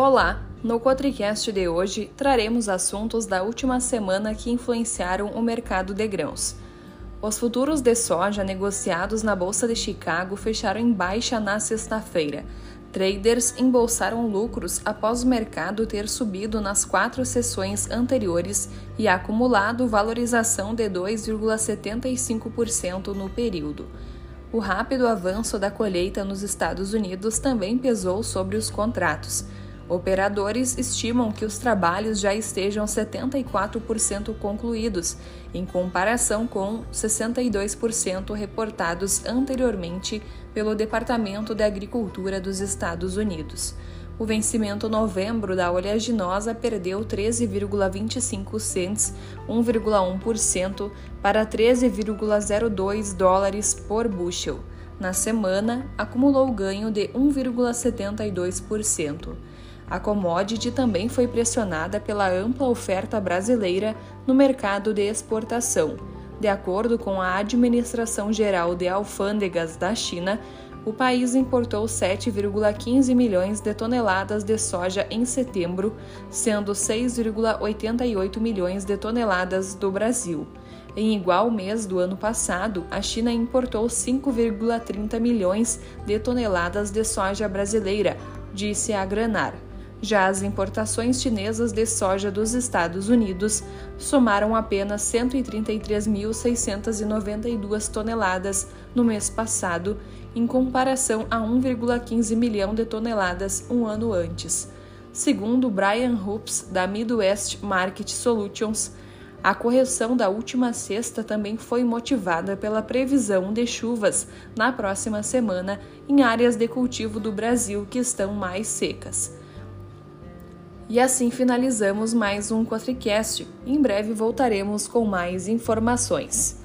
Olá! No Quatricast de hoje traremos assuntos da última semana que influenciaram o mercado de grãos. Os futuros de soja negociados na Bolsa de Chicago fecharam em baixa na sexta-feira. Traders embolsaram lucros após o mercado ter subido nas quatro sessões anteriores e acumulado valorização de 2,75% no período. O rápido avanço da colheita nos Estados Unidos também pesou sobre os contratos. Operadores estimam que os trabalhos já estejam 74% concluídos, em comparação com 62% reportados anteriormente pelo Departamento de Agricultura dos Estados Unidos. O vencimento novembro da oleaginosa perdeu 13,25 cents, 1,1%, para 13,02 dólares por bushel. Na semana, acumulou ganho de 1,72%. A commodity também foi pressionada pela ampla oferta brasileira no mercado de exportação. De acordo com a Administração Geral de Alfândegas da China, o país importou 7,15 milhões de toneladas de soja em setembro, sendo 6,88 milhões de toneladas do Brasil. Em igual mês do ano passado, a China importou 5,30 milhões de toneladas de soja brasileira, disse a Granar. Já as importações chinesas de soja dos Estados Unidos somaram apenas 133.692 toneladas no mês passado, em comparação a 1,15 milhão de toneladas um ano antes. Segundo Brian Hoops, da Midwest Market Solutions, a correção da última sexta também foi motivada pela previsão de chuvas na próxima semana em áreas de cultivo do Brasil que estão mais secas. E assim finalizamos mais um Quatricast. Em breve voltaremos com mais informações.